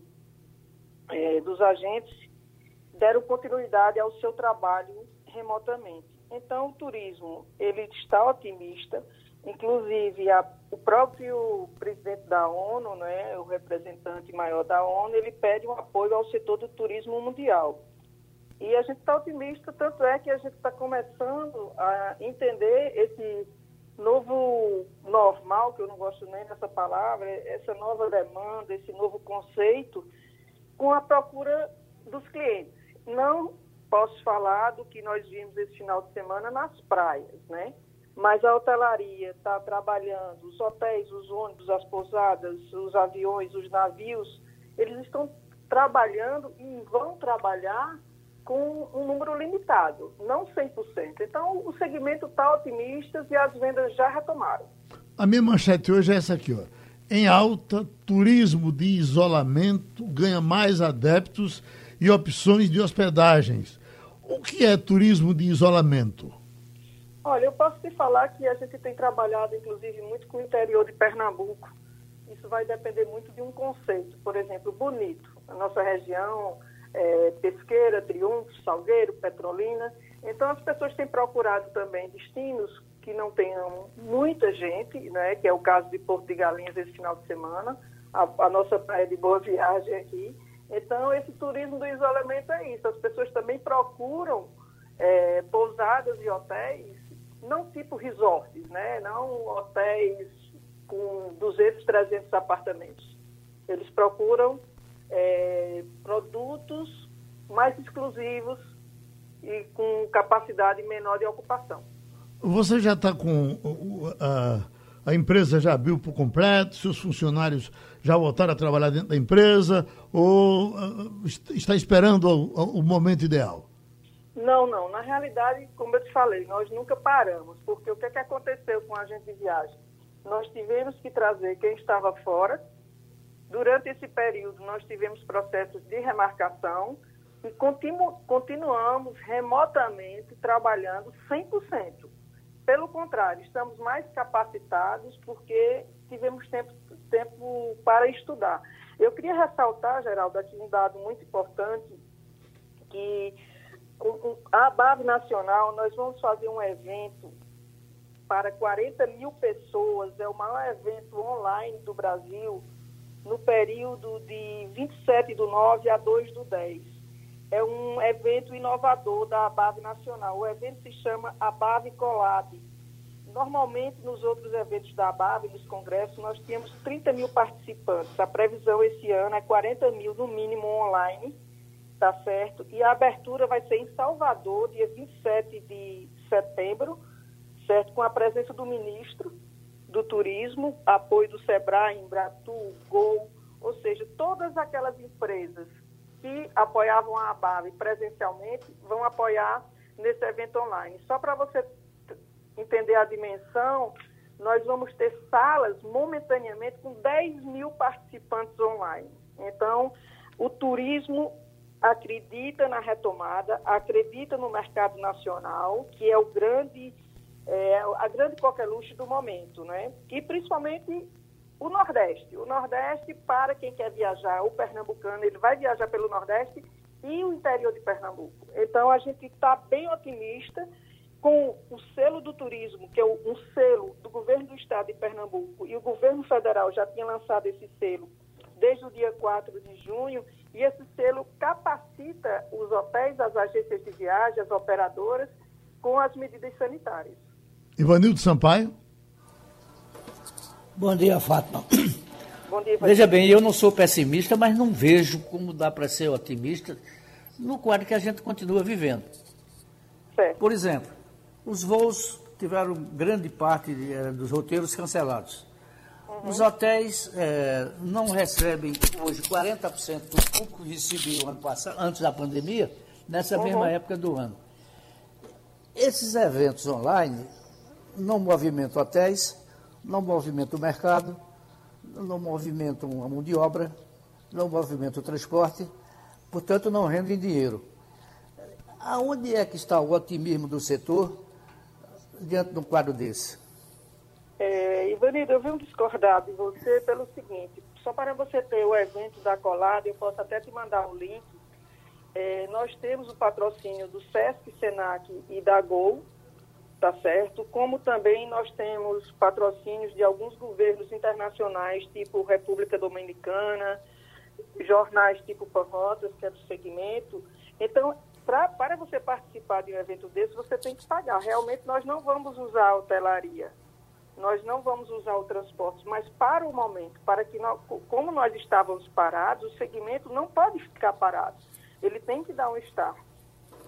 é, dos agentes deram continuidade ao seu trabalho remotamente. Então, o turismo, ele está otimista, inclusive a, o próprio presidente da ONU, né, o representante maior da ONU, ele pede um apoio ao setor do turismo mundial. E a gente está otimista, tanto é que a gente está começando a entender esse novo normal, que eu não gosto nem dessa palavra, essa nova demanda, esse novo conceito, com a procura dos clientes. Não posso falar do que nós vimos esse final de semana nas praias, né? Mas a hotelaria está trabalhando, os hotéis, os ônibus, as pousadas, os aviões, os navios, eles estão trabalhando e vão trabalhar com um número limitado, não 100%. Então, o segmento está otimista e as vendas já retomaram. A minha manchete hoje é essa aqui, ó. Em alta, turismo de isolamento ganha mais adeptos e opções de hospedagens. O que é turismo de isolamento? Olha, eu posso te falar que a gente tem trabalhado, inclusive, muito com o interior de Pernambuco. Isso vai depender muito de um conceito. Por exemplo, Bonito, a nossa região, é, Pesqueira, Triunfo, Salgueiro, Petrolina. Então, as pessoas têm procurado também destinos que não tenham muita gente, né, que é o caso de Porto de Galinhas esse final de semana, a, a nossa praia de boa viagem aqui. Então, esse turismo do isolamento é isso. As pessoas também procuram é, pousadas e hotéis, não tipo resorts, né, não hotéis com 200, 300 apartamentos. Eles procuram é, produtos mais exclusivos e com capacidade menor de ocupação. Você já está com. A, a empresa já abriu por completo? Seus funcionários já voltaram a trabalhar dentro da empresa? Ou está esperando o, o momento ideal? Não, não. Na realidade, como eu te falei, nós nunca paramos, porque o que, é que aconteceu com a gente de viagem? Nós tivemos que trazer quem estava fora. Durante esse período, nós tivemos processos de remarcação e continu continuamos remotamente trabalhando 100%. Pelo contrário, estamos mais capacitados porque tivemos tempo, tempo para estudar. Eu queria ressaltar, Geraldo, aqui um dado muito importante, que a BAV Nacional, nós vamos fazer um evento para 40 mil pessoas, é o maior evento online do Brasil, no período de 27 do 9 a 2 do 10 é um evento inovador da ABAV Nacional. O evento se chama ABAV Colab. Normalmente, nos outros eventos da ABAV, nos congressos, nós tínhamos 30 mil participantes. A previsão esse ano é 40 mil, no mínimo, online, tá certo? E a abertura vai ser em Salvador, dia 27 de setembro, certo? Com a presença do ministro do Turismo, apoio do SEBRAE, Embratu, Gol, ou seja, todas aquelas empresas que apoiavam a ABAV presencialmente vão apoiar nesse evento online. Só para você entender a dimensão, nós vamos ter salas momentaneamente com 10 mil participantes online. Então, o turismo acredita na retomada, acredita no mercado nacional, que é o grande, é, a grande coqueluche do momento, né? E principalmente o Nordeste. O Nordeste, para quem quer viajar, o pernambucano, ele vai viajar pelo Nordeste e o interior de Pernambuco. Então, a gente está bem otimista com o selo do turismo, que é um selo do governo do estado de Pernambuco, e o governo federal já tinha lançado esse selo desde o dia 4 de junho, e esse selo capacita os hotéis, as agências de viagem, as operadoras, com as medidas sanitárias. Ivanildo Sampaio. Bom dia, Fátima. Bom dia, Veja bem, eu não sou pessimista, mas não vejo como dá para ser otimista no quadro que a gente continua vivendo. Certo. Por exemplo, os voos tiveram grande parte eh, dos roteiros cancelados. Uhum. Os hotéis é, não recebem hoje 40% do público que recebiam ano passado, antes da pandemia, nessa uhum. mesma época do ano. Esses eventos online não movimentam hotéis, não movimenta o mercado, não movimenta a mão de obra, não movimenta o transporte, portanto não rendem dinheiro. Aonde é que está o otimismo do setor diante de um quadro desse? É, Ivanildo, eu venho discordar de você pelo seguinte, só para você ter o evento da colada, eu posso até te mandar o link, é, nós temos o patrocínio do SESC, SENAC e da GOL, tá certo? Como também nós temos patrocínios de alguns governos internacionais, tipo República Dominicana, jornais tipo Panrotas, que é do segmento. Então, pra, para você participar de um evento desse, você tem que pagar. Realmente, nós não vamos usar a hotelaria, nós não vamos usar o transporte, mas para o momento, para que nós, como nós estávamos parados, o segmento não pode ficar parado. Ele tem que dar um start.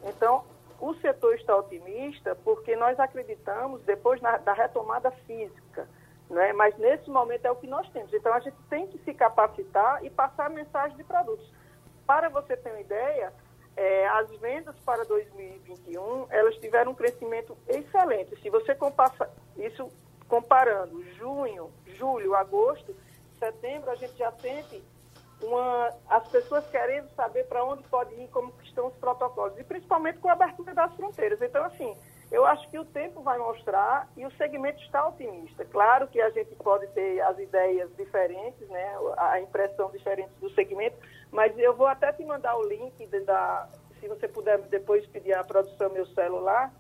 Então, o setor está otimista porque nós acreditamos depois na, da retomada física, né? mas nesse momento é o que nós temos. Então a gente tem que se capacitar e passar a mensagem de produtos. Para você ter uma ideia, é, as vendas para 2021 elas tiveram um crescimento excelente. Se você compara isso comparando junho, julho, agosto, setembro, a gente já sente uma, as pessoas querendo saber para onde pode ir, como estão os protocolos, e principalmente com a abertura das fronteiras. Então, assim, eu acho que o tempo vai mostrar e o segmento está otimista. Claro que a gente pode ter as ideias diferentes, né, a impressão diferente do segmento, mas eu vou até te mandar o link da, se você puder depois pedir à produção meu celular,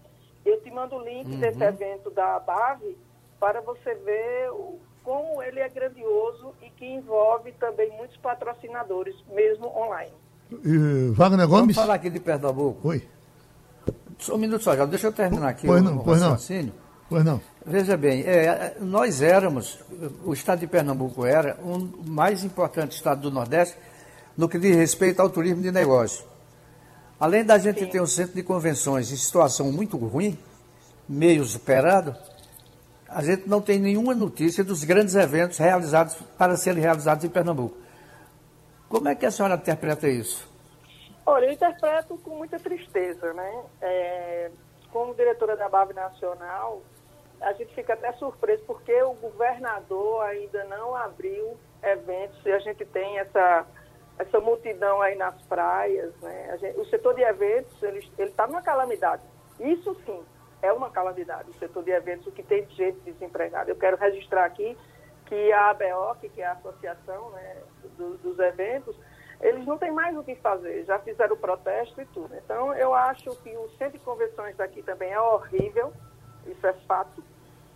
eu te mando o link uhum. desse evento da Bave para você ver o, como ele é grandioso e que envolve também muitos patrocinadores, mesmo online. Uh, Wagner Gomes? Vamos falar aqui de Pernambuco. Oi. Só um minuto só, já deixa eu terminar aqui pois o, não, o pois raciocínio. Não. Pois não. Veja bem, é, nós éramos, o estado de Pernambuco era o mais importante estado do Nordeste no que diz respeito ao turismo de negócio. Além da gente Sim. ter um centro de convenções em situação muito ruim, meio superado, a gente não tem nenhuma notícia dos grandes eventos realizados para serem realizados em Pernambuco. Como é que a senhora interpreta isso? Olha, eu interpreto com muita tristeza, né? É, como diretora da BAV Nacional, a gente fica até surpreso porque o governador ainda não abriu eventos e a gente tem essa, essa multidão aí nas praias, né? Gente, o setor de eventos, ele está numa calamidade. Isso sim, é uma calamidade, o setor de eventos, o que tem de gente desempregada. Eu quero registrar aqui que a ABOC, que é a Associação né, do, dos Eventos, eles não têm mais o que fazer, já fizeram protesto e tudo. Então, eu acho que o centro de convenções daqui também é horrível, isso é fato.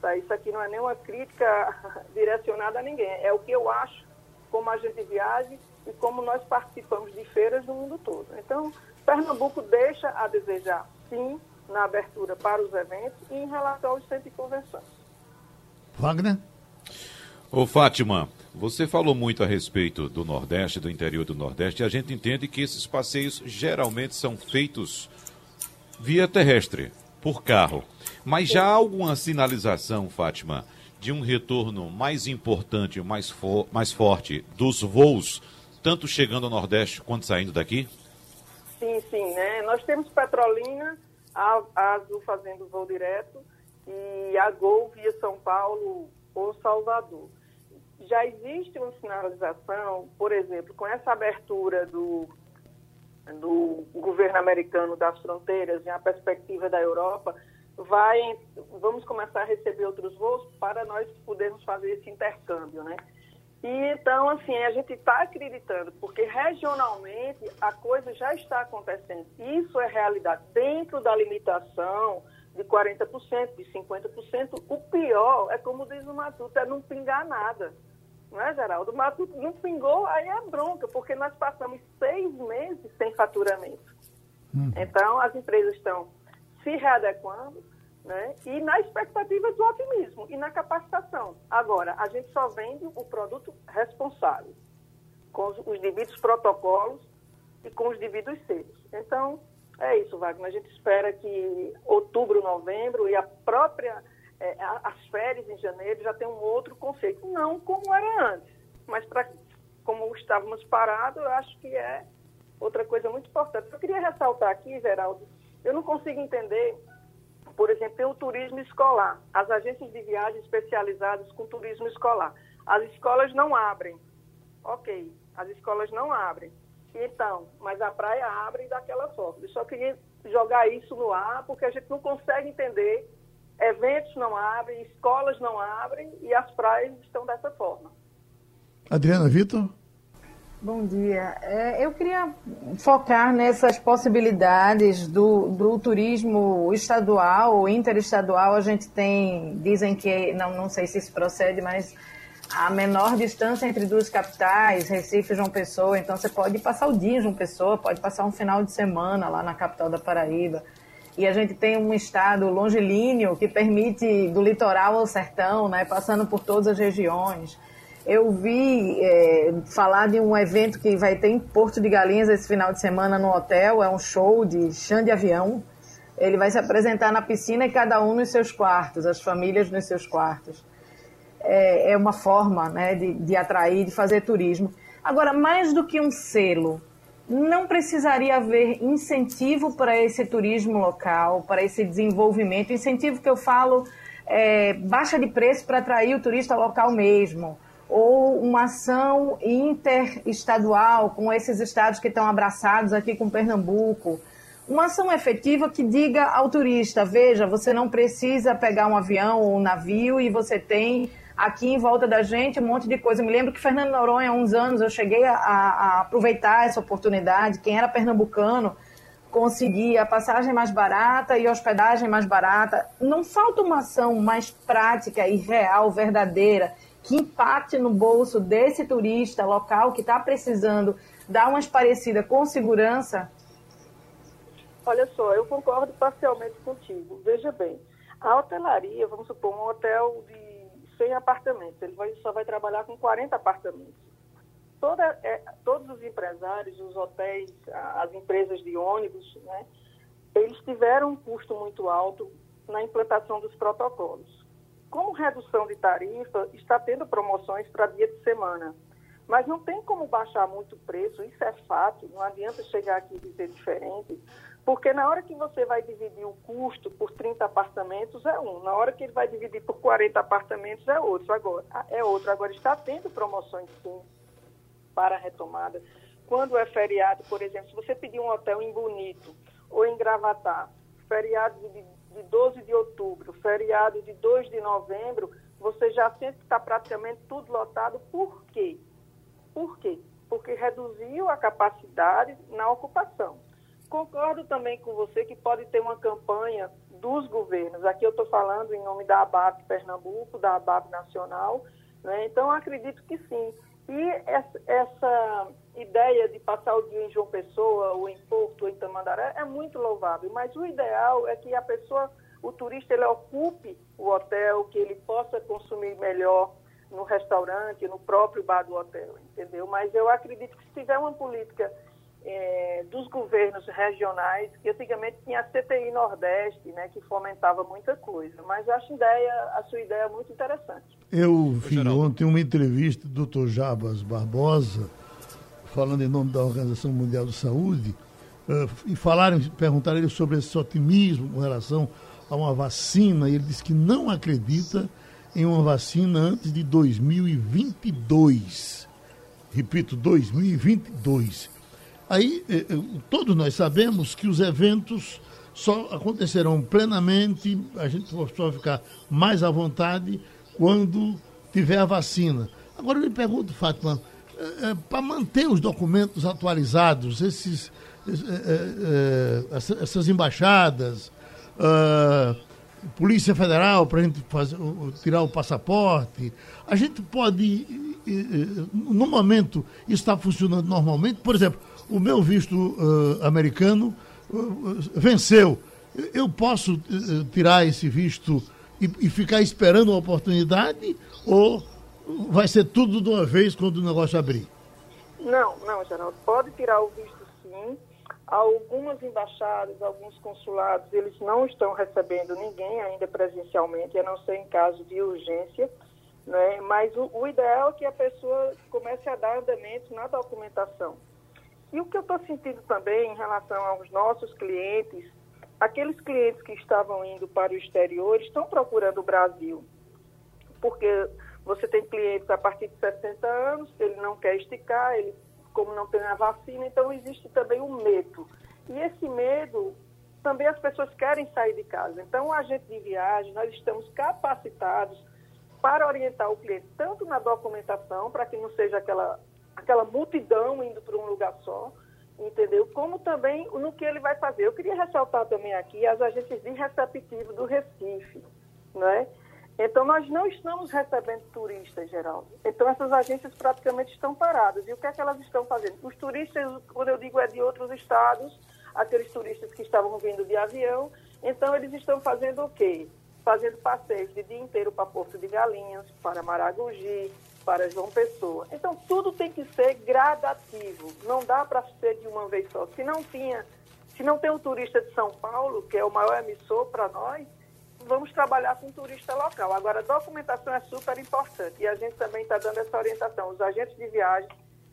Tá? Isso aqui não é nenhuma crítica (laughs) direcionada a ninguém, é o que eu acho, como a gente viaja e como nós participamos de feiras no mundo todo. Então, Pernambuco deixa a desejar, sim, na abertura para os eventos e em relação aos centros de convenções. Wagner? Ô Fátima, você falou muito a respeito do Nordeste, do interior do Nordeste, e a gente entende que esses passeios geralmente são feitos via terrestre, por carro. Mas já há alguma sinalização, Fátima, de um retorno mais importante, mais, for, mais forte dos voos, tanto chegando ao Nordeste quanto saindo daqui? Sim, sim, né? Nós temos Petrolina, a, Azul fazendo voo direto e a Gol via São Paulo ou Salvador. Já existe uma sinalização, por exemplo, com essa abertura do, do governo americano das fronteiras e a perspectiva da Europa, vai, vamos começar a receber outros voos para nós podermos fazer esse intercâmbio, né? E então, assim, a gente está acreditando, porque regionalmente a coisa já está acontecendo. Isso é realidade. Dentro da limitação de 40%, de 50%, o pior é, como diz o Matuto, é não pingar nada. Não é, Geraldo? O Matuto não pingou, aí é bronca, porque nós passamos seis meses sem faturamento. Hum. Então, as empresas estão se readequando, né? E na expectativa do otimismo e na capacitação. Agora, a gente só vende o produto responsável, com os, os devidos protocolos e com os devidos selos. Então, é isso, Wagner. A gente espera que outubro, novembro e a própria, é, as férias em janeiro já tenham um outro conceito. Não como era antes, mas pra, como estávamos parados, eu acho que é outra coisa muito importante. Eu queria ressaltar aqui, Geraldo, eu não consigo entender por exemplo, tem o turismo escolar, as agências de viagem especializadas com turismo escolar. As escolas não abrem. Ok, as escolas não abrem. Então, mas a praia abre daquela forma. Eu só queria jogar isso no ar, porque a gente não consegue entender. Eventos não abrem, escolas não abrem e as praias estão dessa forma. Adriana Vitor? Bom dia. É, eu queria focar nessas possibilidades do, do turismo estadual ou interestadual. A gente tem, dizem que, não, não sei se isso procede, mas a menor distância entre duas capitais, Recife e João Pessoa. Então você pode passar o dia em João Pessoa, pode passar um final de semana lá na capital da Paraíba. E a gente tem um estado longilíneo que permite do litoral ao sertão, né, passando por todas as regiões. Eu vi é, falar de um evento que vai ter em Porto de Galinhas esse final de semana no hotel. É um show de chão de avião. Ele vai se apresentar na piscina e cada um nos seus quartos, as famílias nos seus quartos. É, é uma forma né, de, de atrair, de fazer turismo. Agora, mais do que um selo, não precisaria haver incentivo para esse turismo local, para esse desenvolvimento? Incentivo que eu falo é, baixa de preço para atrair o turista local mesmo, ou uma ação interestadual com esses estados que estão abraçados aqui com Pernambuco. Uma ação efetiva que diga ao turista: veja, você não precisa pegar um avião ou um navio e você tem aqui em volta da gente um monte de coisa. Eu me lembro que Fernando Noronha, há uns anos, eu cheguei a, a aproveitar essa oportunidade. Quem era pernambucano conseguia passagem mais barata e hospedagem mais barata. Não falta uma ação mais prática e real, verdadeira, que impacte no bolso desse turista local que está precisando dar uma parecida com segurança? Olha só, eu concordo parcialmente contigo. Veja bem, a hotelaria, vamos supor, um hotel de 100 apartamentos, ele vai, só vai trabalhar com 40 apartamentos. Toda, é, todos os empresários, os hotéis, as empresas de ônibus, né, eles tiveram um custo muito alto na implantação dos protocolos. Como redução de tarifa, está tendo promoções para dia de semana. Mas não tem como baixar muito o preço, isso é fato, não adianta chegar aqui e dizer diferente, porque na hora que você vai dividir o custo por 30 apartamentos é um, na hora que ele vai dividir por 40 apartamentos é outro. Agora, é outro. Agora está tendo promoções sim para a retomada. Quando é feriado, por exemplo, se você pedir um hotel em Bonito ou em Gravatar, feriado de, de 12 de outubro, feriado de 2 de novembro, você já sente que está praticamente tudo lotado. Por quê? Por quê? Porque reduziu a capacidade na ocupação. Concordo também com você que pode ter uma campanha dos governos. Aqui eu estou falando em nome da ABAP Pernambuco, da ABAP Nacional. Né? Então, acredito que sim. E essa, essa, ideia de passar o dia em João Pessoa, ou em Porto, ou em Tamandaré, é muito louvável. Mas o ideal é que a pessoa, o turista, ele ocupe o hotel, que ele possa consumir melhor no restaurante, no próprio bar do hotel, entendeu? Mas eu acredito que se tiver uma política é, dos governos regionais, que antigamente tinha a CTI Nordeste, né, que fomentava muita coisa. Mas eu acho a, ideia, a sua ideia muito interessante. Eu vi ontem uma entrevista do Dr. Jabas Barbosa, falando em nome da Organização Mundial de Saúde, uh, e falaram, perguntaram ele sobre esse otimismo com relação a uma vacina, e ele disse que não acredita em uma vacina antes de 2022. Repito, 2022. Aí, eh, eh, todos nós sabemos que os eventos só acontecerão plenamente, a gente só ficar mais à vontade quando tiver a vacina. Agora eu lhe pergunto, Fátima, eh, para manter os documentos atualizados, esses, essas embaixadas, Polícia Federal, para a gente fazer, tirar o passaporte, a gente pode, no momento, está funcionando normalmente? Por exemplo, o meu visto americano venceu. Eu posso tirar esse visto e, e, ficar esperando uma oportunidade ou vai ser tudo de uma vez quando o negócio abrir? Não, não, Geraldo. Pode tirar o visto sim. Algumas embaixadas, alguns consulados, eles não estão recebendo ninguém ainda presencialmente, a não ser em caso de urgência. Né? Mas o, o ideal é que a pessoa comece a dar andamento na documentação. E o que eu estou sentindo também em relação aos nossos clientes, aqueles clientes que estavam indo para o exterior estão procurando o Brasil. Porque você tem clientes a partir de 60 anos, ele não quer esticar, ele, como não tem a vacina, então existe também um medo. E esse medo, também as pessoas querem sair de casa. Então, o agente de viagem, nós estamos capacitados para orientar o cliente, tanto na documentação, para que não seja aquela aquela multidão indo para um lugar só, entendeu? Como também no que ele vai fazer. Eu queria ressaltar também aqui as agências de receptivo do Recife, né? Então, nós não estamos recebendo turistas, Geraldo. Então, essas agências praticamente estão paradas. E o que é que elas estão fazendo? Os turistas, quando eu digo é de outros estados, aqueles turistas que estavam vindo de avião, então eles estão fazendo o quê? Fazendo passeios de dia inteiro para Porto de Galinhas, para Maragogi, para João Pessoa. Então, tudo tem que ser gradativo, não dá para ser de uma vez só. Se não tinha, se não tem um turista de São Paulo, que é o maior emissor para nós, vamos trabalhar com turista local. Agora, a documentação é super importante e a gente também está dando essa orientação. Os agentes de viagem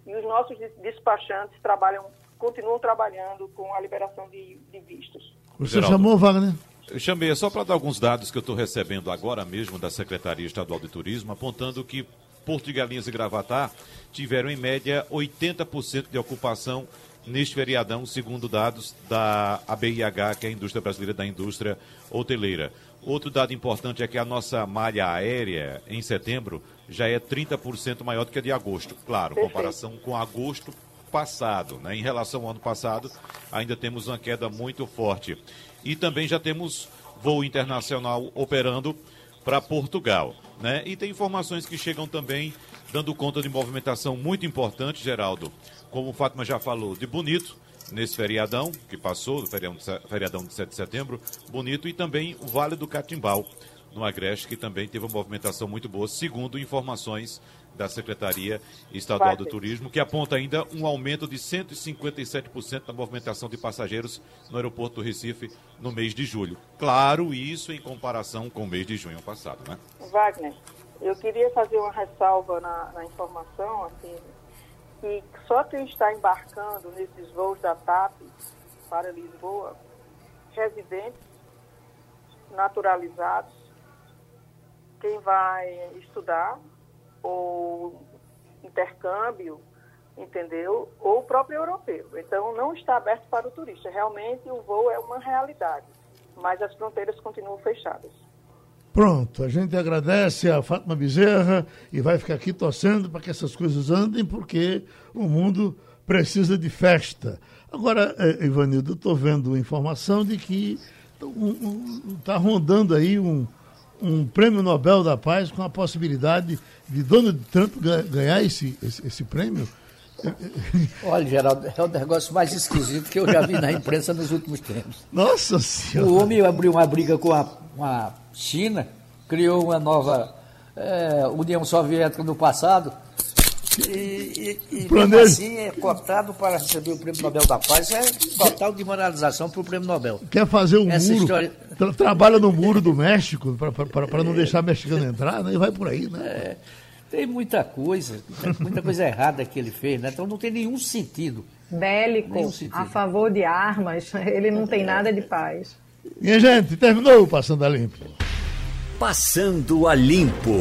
e os nossos despachantes trabalham continuam trabalhando com a liberação de, de vistos. Você Geraldo. chamou, Wagner? Eu chamei só para dar alguns dados que eu estou recebendo agora mesmo da Secretaria Estadual de Turismo, apontando que Porto de Galinhas e Gravatar tiveram em média 80% de ocupação neste feriadão, segundo dados da ABIH, que é a Indústria Brasileira da Indústria Hoteleira. Outro dado importante é que a nossa malha aérea em setembro já é 30% maior do que a de agosto. Claro, comparação com agosto passado. Né? Em relação ao ano passado, ainda temos uma queda muito forte. E também já temos voo internacional operando para Portugal. Né? E tem informações que chegam também dando conta de movimentação muito importante, Geraldo, como o Fátima já falou, de Bonito, nesse feriadão que passou, feriadão, de 7 de setembro, bonito, e também o Vale do Catimbau, no Agreste, que também teve uma movimentação muito boa, segundo informações da Secretaria Estadual do Turismo, que aponta ainda um aumento de 157% da movimentação de passageiros no aeroporto do Recife no mês de julho. Claro, isso em comparação com o mês de junho passado, né? Wagner, eu queria fazer uma ressalva na, na informação, assim, que só quem está embarcando nesses voos da TAP para Lisboa, residentes naturalizados, quem vai estudar ou intercâmbio, entendeu? Ou o próprio europeu. Então não está aberto para o turista. Realmente o voo é uma realidade, mas as fronteiras continuam fechadas. Pronto, a gente agradece a Fátima Bezerra e vai ficar aqui torcendo para que essas coisas andem, porque o mundo precisa de festa. Agora, eh, Ivanildo, estou vendo informação de que está um, um, rondando aí um, um prêmio Nobel da Paz com a possibilidade de Donald Trump ganhar esse, esse, esse prêmio. Olha, Geraldo, é o negócio mais esquisito que eu já vi na imprensa nos últimos tempos. Nossa Senhora! O homem abriu uma briga com a, com a China, criou uma nova é, União Soviética no passado, e, e, e mesmo assim é cotado para receber o Prêmio Nobel da Paz. É total demoralização para o Prêmio Nobel. Quer fazer um Essa muro, história... tra trabalha no muro do México para não deixar mexicano entrar, né? e vai por aí, né? É, tem muita coisa, muita coisa errada que ele fez, né? então não tem nenhum sentido. Bélico, nenhum sentido. a favor de armas, (laughs) ele não tem nada de paz. Minha gente, terminou o Passando a Limpo. Passando a Limpo.